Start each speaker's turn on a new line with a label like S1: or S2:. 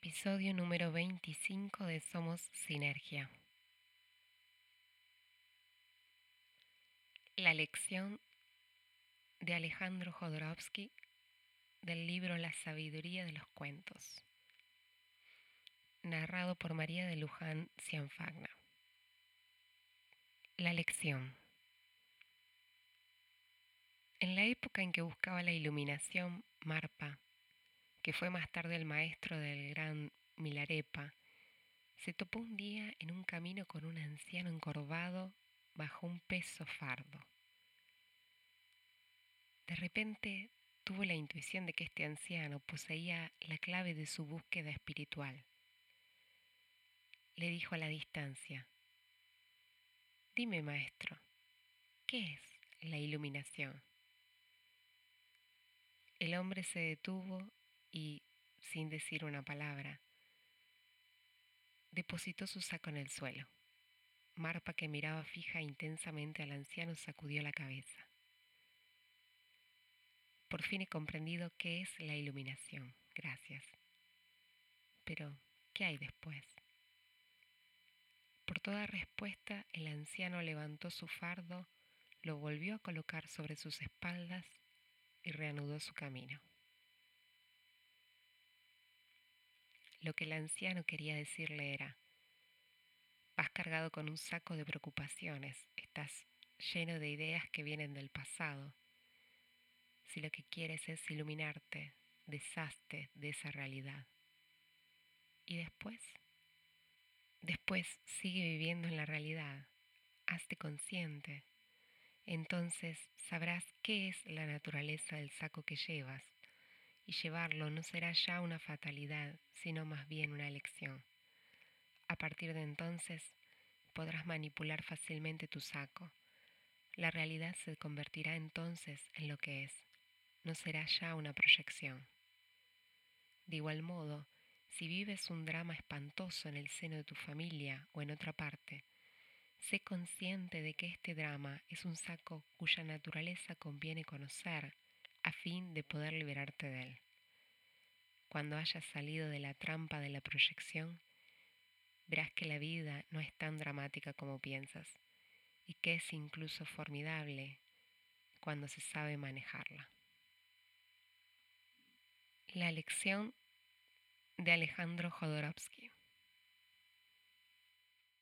S1: Episodio número 25 de Somos Sinergia. La lección de Alejandro Jodorowsky del libro La sabiduría de los cuentos, narrado por María de Luján Cianfagna. La lección. En la época en que buscaba la iluminación, Marpa, que fue más tarde el maestro del gran Milarepa, se topó un día en un camino con un anciano encorvado bajo un peso fardo. De repente tuvo la intuición de que este anciano poseía la clave de su búsqueda espiritual. Le dijo a la distancia, Dime, maestro, ¿qué es la iluminación? El hombre se detuvo y, sin decir una palabra, depositó su saco en el suelo. Marpa, que miraba fija e intensamente al anciano, sacudió la cabeza. Por fin he comprendido qué es la iluminación. Gracias. Pero, ¿qué hay después? Por toda respuesta, el anciano levantó su fardo, lo volvió a colocar sobre sus espaldas y reanudó su camino. Lo que el anciano quería decirle era, vas cargado con un saco de preocupaciones, estás lleno de ideas que vienen del pasado. Si lo que quieres es iluminarte, deshazte de esa realidad. ¿Y después? Después sigue viviendo en la realidad, hazte consciente. Entonces sabrás qué es la naturaleza del saco que llevas y llevarlo no será ya una fatalidad, sino más bien una elección. A partir de entonces podrás manipular fácilmente tu saco. La realidad se convertirá entonces en lo que es, no será ya una proyección. De igual modo, si vives un drama espantoso en el seno de tu familia o en otra parte, sé consciente de que este drama es un saco cuya naturaleza conviene conocer a fin de poder liberarte de él. Cuando hayas salido de la trampa de la proyección, verás que la vida no es tan dramática como piensas y que es incluso formidable cuando se sabe manejarla. La lección de Alejandro Jodorowsky.